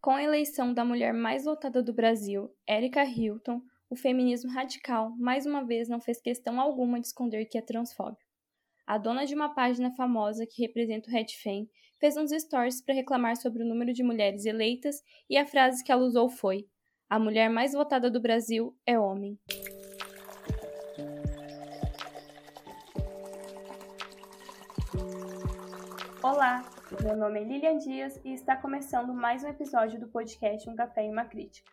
Com a eleição da mulher mais votada do Brasil, Erika Hilton, o feminismo radical mais uma vez não fez questão alguma de esconder que é transfóbico. A dona de uma página famosa que representa o Red Fem fez uns stories para reclamar sobre o número de mulheres eleitas e a frase que ela usou foi: A mulher mais votada do Brasil é homem. Olá, meu nome é Lilian Dias e está começando mais um episódio do podcast Um Café e uma Crítica.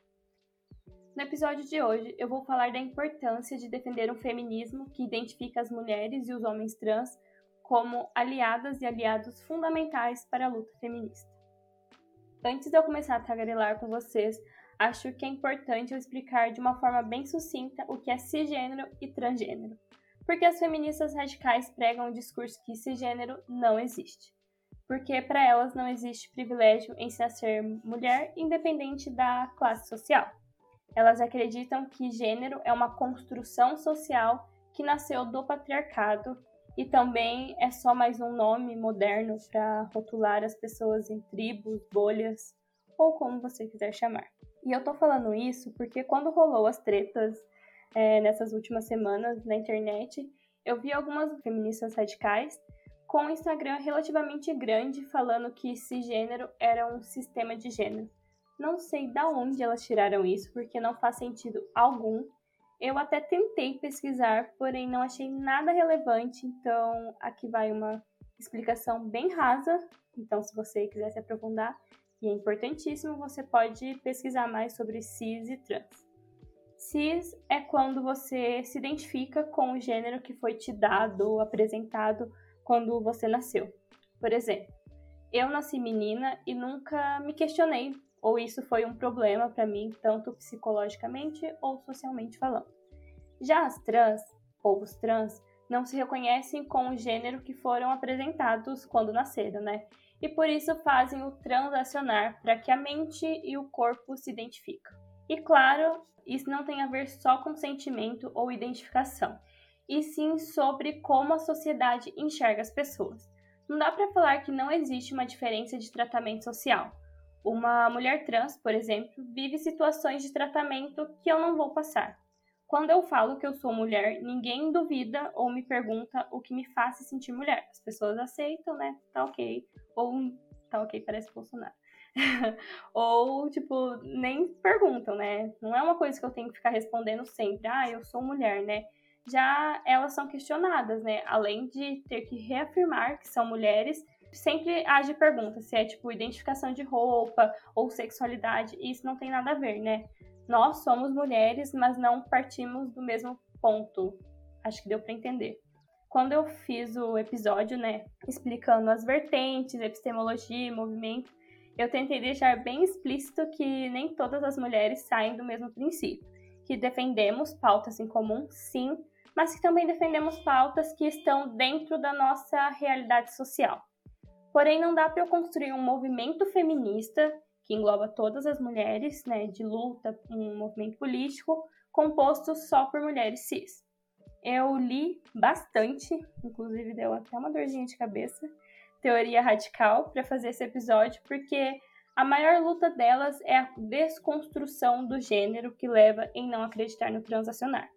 No episódio de hoje, eu vou falar da importância de defender um feminismo que identifica as mulheres e os homens trans como aliadas e aliados fundamentais para a luta feminista. Antes de eu começar a tagarelar com vocês, acho que é importante eu explicar de uma forma bem sucinta o que é cisgênero e transgênero, porque as feministas radicais pregam o discurso que cisgênero não existe porque para elas não existe privilégio em se mulher, independente da classe social. Elas acreditam que gênero é uma construção social que nasceu do patriarcado e também é só mais um nome moderno para rotular as pessoas em tribos, bolhas ou como você quiser chamar. E eu tô falando isso porque quando rolou as tretas é, nessas últimas semanas na internet, eu vi algumas feministas radicais com um Instagram relativamente grande falando que cisgênero era um sistema de gênero. Não sei da onde elas tiraram isso, porque não faz sentido algum. Eu até tentei pesquisar, porém não achei nada relevante, então aqui vai uma explicação bem rasa. Então, se você quiser se aprofundar, e é importantíssimo, você pode pesquisar mais sobre cis e trans. Cis é quando você se identifica com o gênero que foi te dado, apresentado quando você nasceu. Por exemplo, eu nasci menina e nunca me questionei ou isso foi um problema para mim, tanto psicologicamente ou socialmente falando. Já as trans, ou os trans, não se reconhecem com o gênero que foram apresentados quando nasceram, né? E por isso fazem o transacionar para que a mente e o corpo se identifiquem. E claro, isso não tem a ver só com sentimento ou identificação e sim sobre como a sociedade enxerga as pessoas. Não dá para falar que não existe uma diferença de tratamento social. Uma mulher trans, por exemplo, vive situações de tratamento que eu não vou passar. Quando eu falo que eu sou mulher, ninguém duvida ou me pergunta o que me faz se sentir mulher. As pessoas aceitam, né? Tá ok. Ou tá ok, parece Bolsonaro. ou, tipo, nem perguntam, né? Não é uma coisa que eu tenho que ficar respondendo sempre. Ah, eu sou mulher, né? Já elas são questionadas, né? Além de ter que reafirmar que são mulheres, sempre age pergunta se é tipo identificação de roupa ou sexualidade, e isso não tem nada a ver, né? Nós somos mulheres, mas não partimos do mesmo ponto. Acho que deu para entender. Quando eu fiz o episódio, né, explicando as vertentes, epistemologia e movimento, eu tentei deixar bem explícito que nem todas as mulheres saem do mesmo princípio, que defendemos pautas em comum, sim, mas que também defendemos pautas que estão dentro da nossa realidade social. Porém, não dá para eu construir um movimento feminista que engloba todas as mulheres, né, de luta, um movimento político composto só por mulheres cis. Eu li bastante, inclusive deu até uma dorzinha de cabeça, teoria radical para fazer esse episódio, porque a maior luta delas é a desconstrução do gênero que leva em não acreditar no transacionar.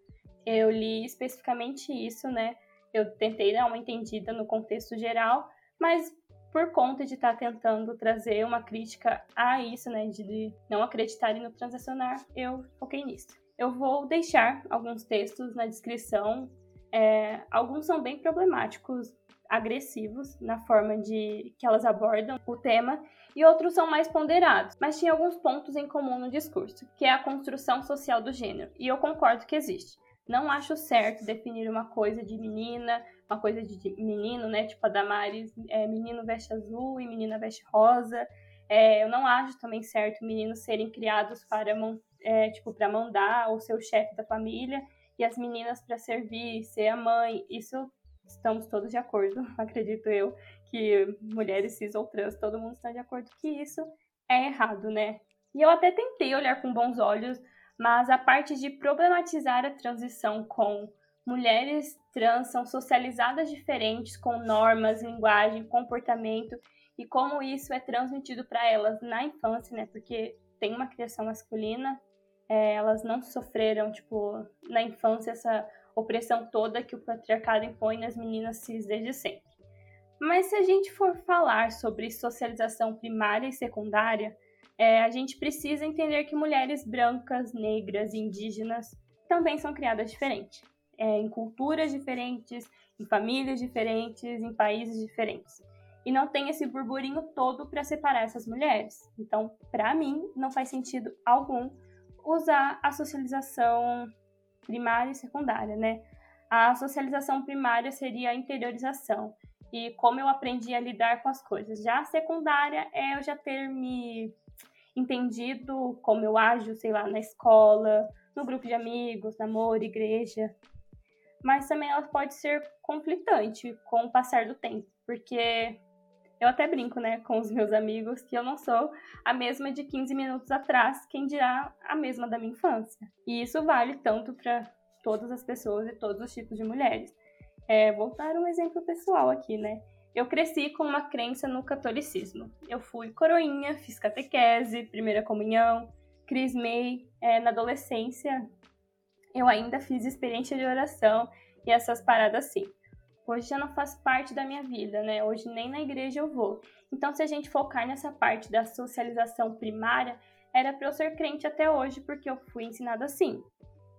Eu li especificamente isso, né? Eu tentei dar uma entendida no contexto geral, mas por conta de estar tá tentando trazer uma crítica a isso, né, de não acreditarem no transacionar, eu foquei nisso. Eu vou deixar alguns textos na descrição. É, alguns são bem problemáticos, agressivos na forma de que elas abordam o tema, e outros são mais ponderados, mas tinha alguns pontos em comum no discurso, que é a construção social do gênero, e eu concordo que existe. Não acho certo definir uma coisa de menina, uma coisa de menino, né? Tipo a Damares, é, menino veste azul e menina veste rosa. É, eu não acho também certo meninos serem criados para, é, tipo, para mandar ou ser o chefe da família e as meninas para servir, ser a mãe. Isso estamos todos de acordo, acredito eu, que mulheres cis ou trans, todo mundo está de acordo que isso é errado, né? E eu até tentei olhar com bons olhos mas a parte de problematizar a transição com mulheres trans são socializadas diferentes com normas, linguagem, comportamento e como isso é transmitido para elas na infância, né? Porque tem uma criação masculina, é, elas não sofreram, tipo, na infância essa opressão toda que o patriarcado impõe nas meninas cis desde sempre. Mas se a gente for falar sobre socialização primária e secundária, é, a gente precisa entender que mulheres brancas, negras, indígenas também são criadas diferente, é, em culturas diferentes, em famílias diferentes, em países diferentes. E não tem esse burburinho todo para separar essas mulheres. Então, para mim, não faz sentido algum usar a socialização primária e secundária, né? A socialização primária seria a interiorização e como eu aprendi a lidar com as coisas. Já a secundária é eu já ter me entendido como eu ajo, sei lá, na escola, no grupo de amigos, namoro, igreja. Mas também ela pode ser conflitante com o passar do tempo, porque eu até brinco, né, com os meus amigos que eu não sou a mesma de 15 minutos atrás, quem dirá a mesma da minha infância. E isso vale tanto para todas as pessoas e todos os tipos de mulheres. É, vou dar um exemplo pessoal aqui, né? Eu cresci com uma crença no catolicismo. Eu fui coroinha, fiz catequese, primeira comunhão, crismei. É, na adolescência, eu ainda fiz experiência de oração e essas paradas assim. Hoje já não faz parte da minha vida, né? Hoje nem na igreja eu vou. Então, se a gente focar nessa parte da socialização primária, era para eu ser crente até hoje, porque eu fui ensinada assim.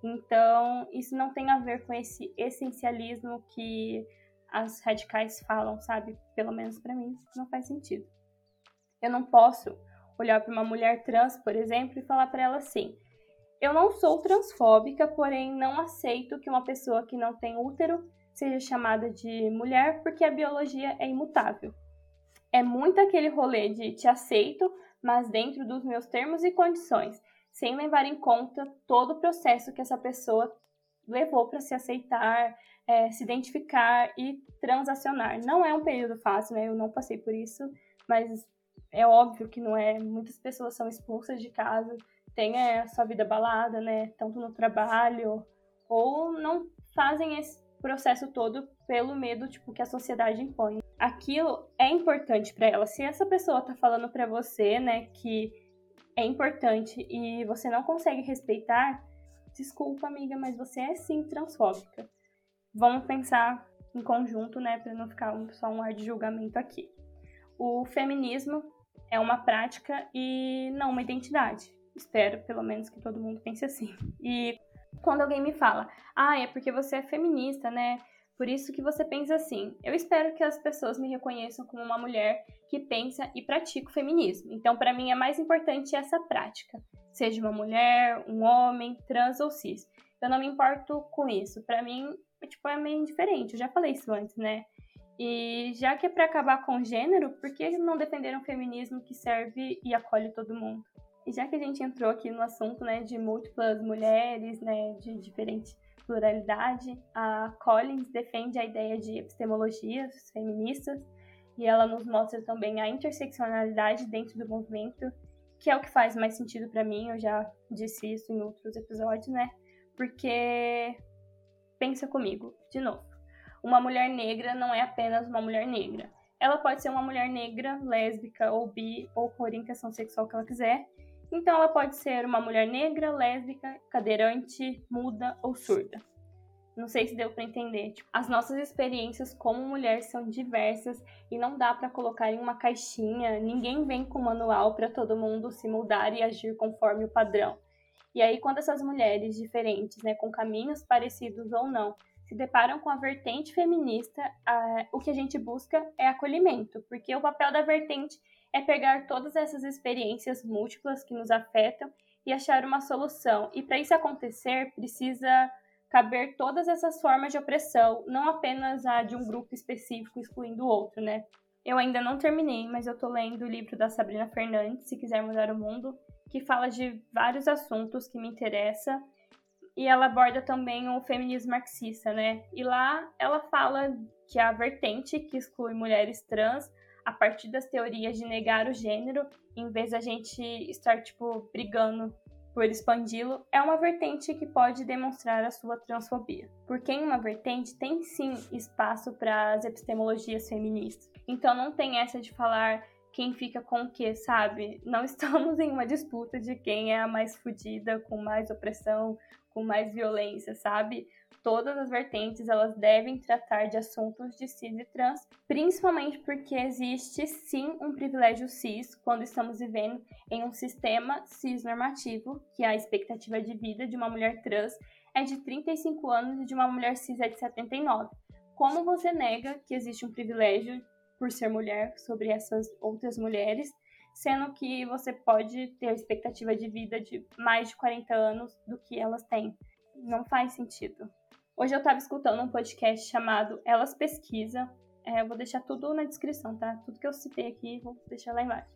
Então, isso não tem a ver com esse essencialismo que as radicais falam, sabe? Pelo menos para mim, não faz sentido. Eu não posso olhar para uma mulher trans, por exemplo, e falar para ela assim: eu não sou transfóbica, porém não aceito que uma pessoa que não tem útero seja chamada de mulher porque a biologia é imutável. É muito aquele rolê de te aceito, mas dentro dos meus termos e condições sem levar em conta todo o processo que essa pessoa levou para se aceitar, é, se identificar e transacionar. Não é um período fácil, né? Eu não passei por isso, mas é óbvio que não é. Muitas pessoas são expulsas de casa, têm a sua vida balada, né? Tanto no trabalho, ou não fazem esse processo todo pelo medo, tipo, que a sociedade impõe. Aquilo é importante para ela. Se essa pessoa tá falando para você, né, que é importante e você não consegue respeitar, desculpa, amiga, mas você é sim transfóbica. Vamos pensar em conjunto, né, para não ficar só um ar de julgamento aqui. O feminismo é uma prática e não uma identidade. Espero, pelo menos, que todo mundo pense assim. E quando alguém me fala, ah, é porque você é feminista, né? Por isso que você pensa assim. Eu espero que as pessoas me reconheçam como uma mulher que pensa e pratica o feminismo. Então, para mim é mais importante essa prática, seja uma mulher, um homem, trans ou cis. Eu não me importo com isso. Para mim, tipo, é meio indiferente. Eu já falei isso antes, né? E já que é para acabar com o gênero, por que não defender um feminismo que serve e acolhe todo mundo? E já que a gente entrou aqui no assunto, né, de múltiplas mulheres, né, de diferentes pluralidade, a Collins defende a ideia de epistemologias feministas e ela nos mostra também a interseccionalidade dentro do movimento, que é o que faz mais sentido para mim, eu já disse isso em outros episódios, né? Porque pensa comigo, de novo. Uma mulher negra não é apenas uma mulher negra. Ela pode ser uma mulher negra, lésbica ou bi ou com orientação sexual que ela quiser, então, ela pode ser uma mulher negra, lésbica, cadeirante, muda ou surda. Não sei se deu para entender. Tipo, as nossas experiências como mulher são diversas e não dá para colocar em uma caixinha. Ninguém vem com manual para todo mundo se mudar e agir conforme o padrão. E aí, quando essas mulheres diferentes, né, com caminhos parecidos ou não, se deparam com a vertente feminista, a, o que a gente busca é acolhimento, porque o papel da vertente é pegar todas essas experiências múltiplas que nos afetam e achar uma solução. E para isso acontecer, precisa caber todas essas formas de opressão, não apenas a de um grupo específico excluindo o outro, né? Eu ainda não terminei, mas eu tô lendo o livro da Sabrina Fernandes, Se Quiser Mudar o Mundo, que fala de vários assuntos que me interessam e ela aborda também o feminismo marxista, né? E lá ela fala que a vertente que exclui mulheres trans a partir das teorias de negar o gênero, em vez da gente estar, tipo, brigando por expandi-lo, é uma vertente que pode demonstrar a sua transfobia. Porque em uma vertente tem sim espaço para as epistemologias feministas. Então não tem essa de falar quem fica com o quê, sabe? Não estamos em uma disputa de quem é a mais fodida, com mais opressão, com mais violência, sabe? Todas as vertentes elas devem tratar de assuntos de cis e trans, principalmente porque existe sim um privilégio cis quando estamos vivendo em um sistema cis normativo, que a expectativa de vida de uma mulher trans é de 35 anos e de uma mulher cis é de 79. Como você nega que existe um privilégio por ser mulher sobre essas outras mulheres, sendo que você pode ter a expectativa de vida de mais de 40 anos do que elas têm? Não faz sentido. Hoje eu estava escutando um podcast chamado Elas Pesquisam. É, eu vou deixar tudo na descrição, tá? Tudo que eu citei aqui, vou deixar lá embaixo.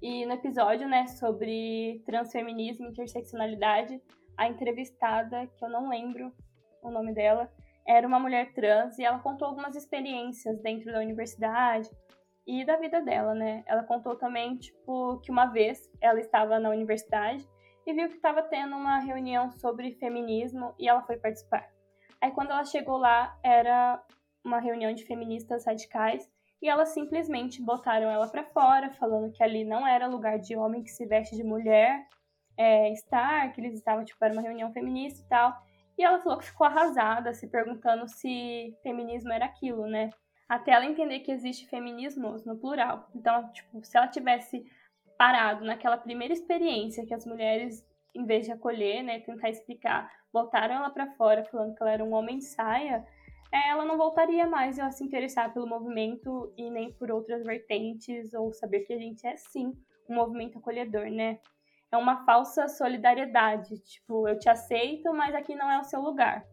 E no episódio, né, sobre transfeminismo e interseccionalidade, a entrevistada, que eu não lembro o nome dela, era uma mulher trans e ela contou algumas experiências dentro da universidade e da vida dela, né? Ela contou também, tipo, que uma vez ela estava na universidade e viu que estava tendo uma reunião sobre feminismo e ela foi participar. Aí quando ela chegou lá, era uma reunião de feministas radicais e elas simplesmente botaram ela para fora, falando que ali não era lugar de homem que se veste de mulher é, estar, que eles estavam, tipo, era uma reunião feminista e tal. E ela falou que ficou arrasada, se perguntando se feminismo era aquilo, né? Até ela entender que existe feminismos no plural. Então, tipo, se ela tivesse parado naquela primeira experiência que as mulheres em vez de acolher, né, tentar explicar, botaram ela para fora falando que ela era um homem saia, é, ela não voltaria mais a se interessar pelo movimento e nem por outras vertentes ou saber que a gente é sim um movimento acolhedor, né? É uma falsa solidariedade, tipo, eu te aceito, mas aqui não é o seu lugar.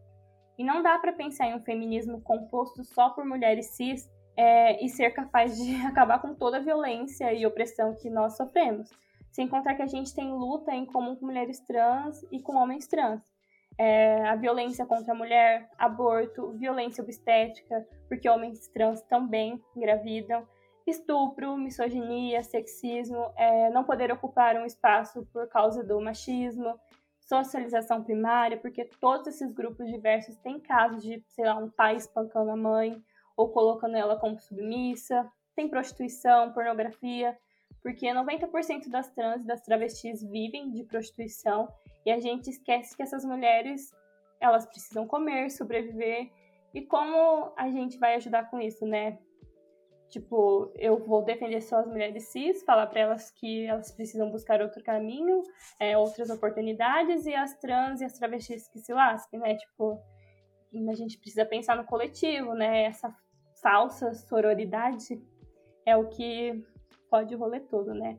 E não dá para pensar em um feminismo composto só por mulheres cis é, e ser capaz de acabar com toda a violência e opressão que nós sofremos. Sem contar que a gente tem luta em comum com mulheres trans e com homens trans. É, a violência contra a mulher, aborto, violência obstétrica, porque homens trans também engravidam, estupro, misoginia, sexismo, é, não poder ocupar um espaço por causa do machismo, socialização primária, porque todos esses grupos diversos têm casos de, sei lá, um pai espancando a mãe ou colocando ela como submissa, tem prostituição, pornografia, porque 90% das trans e das travestis vivem de prostituição e a gente esquece que essas mulheres elas precisam comer, sobreviver e como a gente vai ajudar com isso, né? Tipo, eu vou defender só as mulheres cis, falar para elas que elas precisam buscar outro caminho, é, outras oportunidades, e as trans e as travestis que se lasquem, né? Tipo, a gente precisa pensar no coletivo, né? Essa falsa sororidade é o que pode o rolê todo, né?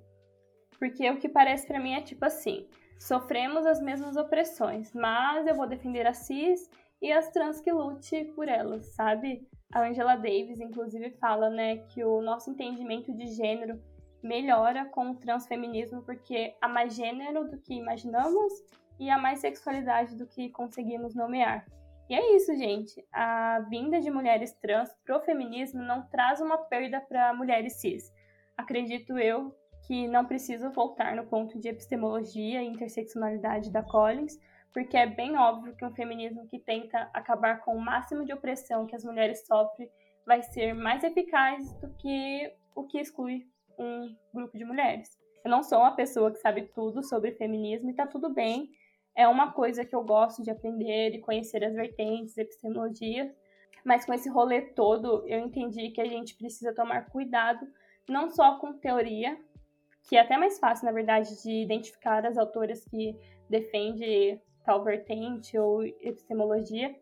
Porque o que parece para mim é tipo assim: sofremos as mesmas opressões, mas eu vou defender as cis e as trans que lute por elas, sabe? A Angela Davis, inclusive, fala, né, que o nosso entendimento de gênero melhora com o transfeminismo porque há mais gênero do que imaginamos e há mais sexualidade do que conseguimos nomear. E é isso, gente. A vinda de mulheres trans pro feminismo não traz uma perda para mulheres cis acredito eu que não preciso voltar no ponto de epistemologia e interseccionalidade da Collins, porque é bem óbvio que um feminismo que tenta acabar com o máximo de opressão que as mulheres sofrem vai ser mais eficaz do que o que exclui um grupo de mulheres. Eu não sou uma pessoa que sabe tudo sobre feminismo e tá tudo bem. É uma coisa que eu gosto de aprender e conhecer as vertentes, epistemologias, mas com esse rolê todo, eu entendi que a gente precisa tomar cuidado não só com teoria, que é até mais fácil, na verdade, de identificar as autoras que defendem tal vertente ou epistemologia,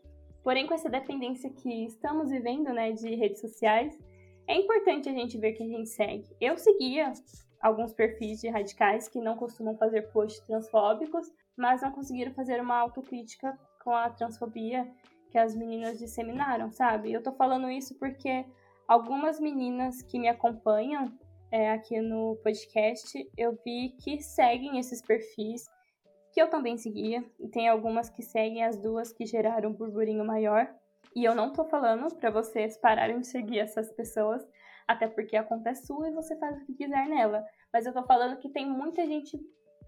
porém com essa dependência que estamos vivendo, né, de redes sociais, é importante a gente ver que a gente segue. Eu seguia alguns perfis de radicais que não costumam fazer posts transfóbicos, mas não conseguiram fazer uma autocrítica com a transfobia que as meninas disseminaram, sabe? Eu tô falando isso porque algumas meninas que me acompanham é, aqui no podcast, eu vi que seguem esses perfis, que eu também seguia, e tem algumas que seguem as duas que geraram um burburinho maior. E eu não tô falando para vocês pararem de seguir essas pessoas, até porque a conta é sua e você faz o que quiser nela. Mas eu tô falando que tem muita gente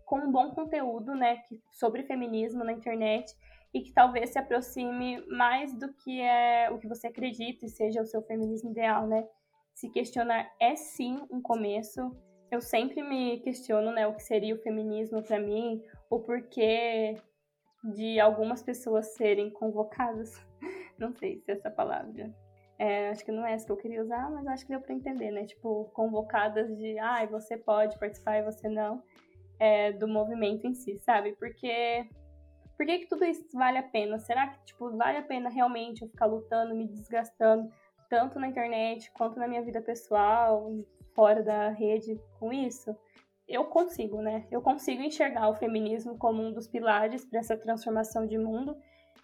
com um bom conteúdo, né, sobre feminismo na internet e que talvez se aproxime mais do que é o que você acredita e seja o seu feminismo ideal, né? Se questionar é sim um começo. Eu sempre me questiono, né, o que seria o feminismo para mim, o porquê de algumas pessoas serem convocadas. Não sei se é essa palavra. É, acho que não é essa que eu queria usar, mas acho que deu para entender, né? Tipo, convocadas de, ah, você pode participar e você não, é, do movimento em si, sabe? Porque por que, que tudo isso vale a pena? Será que, tipo, vale a pena realmente eu ficar lutando, me desgastando, tanto na internet quanto na minha vida pessoal, fora da rede, com isso? Eu consigo, né? Eu consigo enxergar o feminismo como um dos pilares para essa transformação de mundo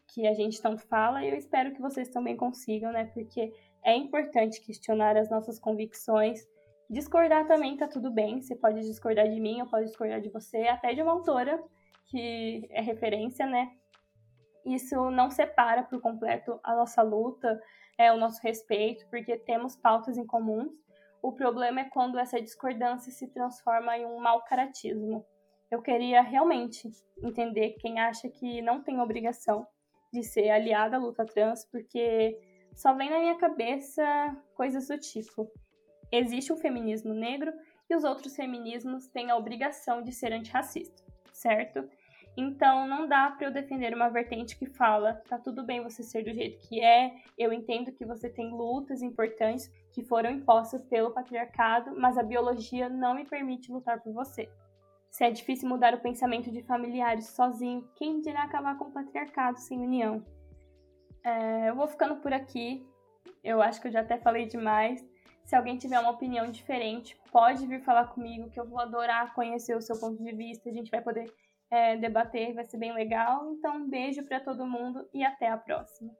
que a gente tanto fala e eu espero que vocês também consigam, né? Porque é importante questionar as nossas convicções. Discordar também tá tudo bem. Você pode discordar de mim, eu posso discordar de você, até de uma autora que é referência, né? Isso não separa por completo a nossa luta, é o nosso respeito, porque temos pautas em comuns. O problema é quando essa discordância se transforma em um mau caratismo. Eu queria realmente entender quem acha que não tem obrigação de ser aliada à luta trans, porque só vem na minha cabeça coisas do tipo: existe um feminismo negro e os outros feminismos têm a obrigação de ser antirracista, certo? Então não dá para eu defender uma vertente que fala, tá tudo bem você ser do jeito que é, eu entendo que você tem lutas importantes que foram impostas pelo patriarcado, mas a biologia não me permite lutar por você. Se é difícil mudar o pensamento de familiares sozinho, quem dirá acabar com o patriarcado sem união? É, eu vou ficando por aqui. Eu acho que eu já até falei demais. Se alguém tiver uma opinião diferente, pode vir falar comigo, que eu vou adorar conhecer o seu ponto de vista. A gente vai poder é, debater, vai ser bem legal. Então, um beijo para todo mundo e até a próxima.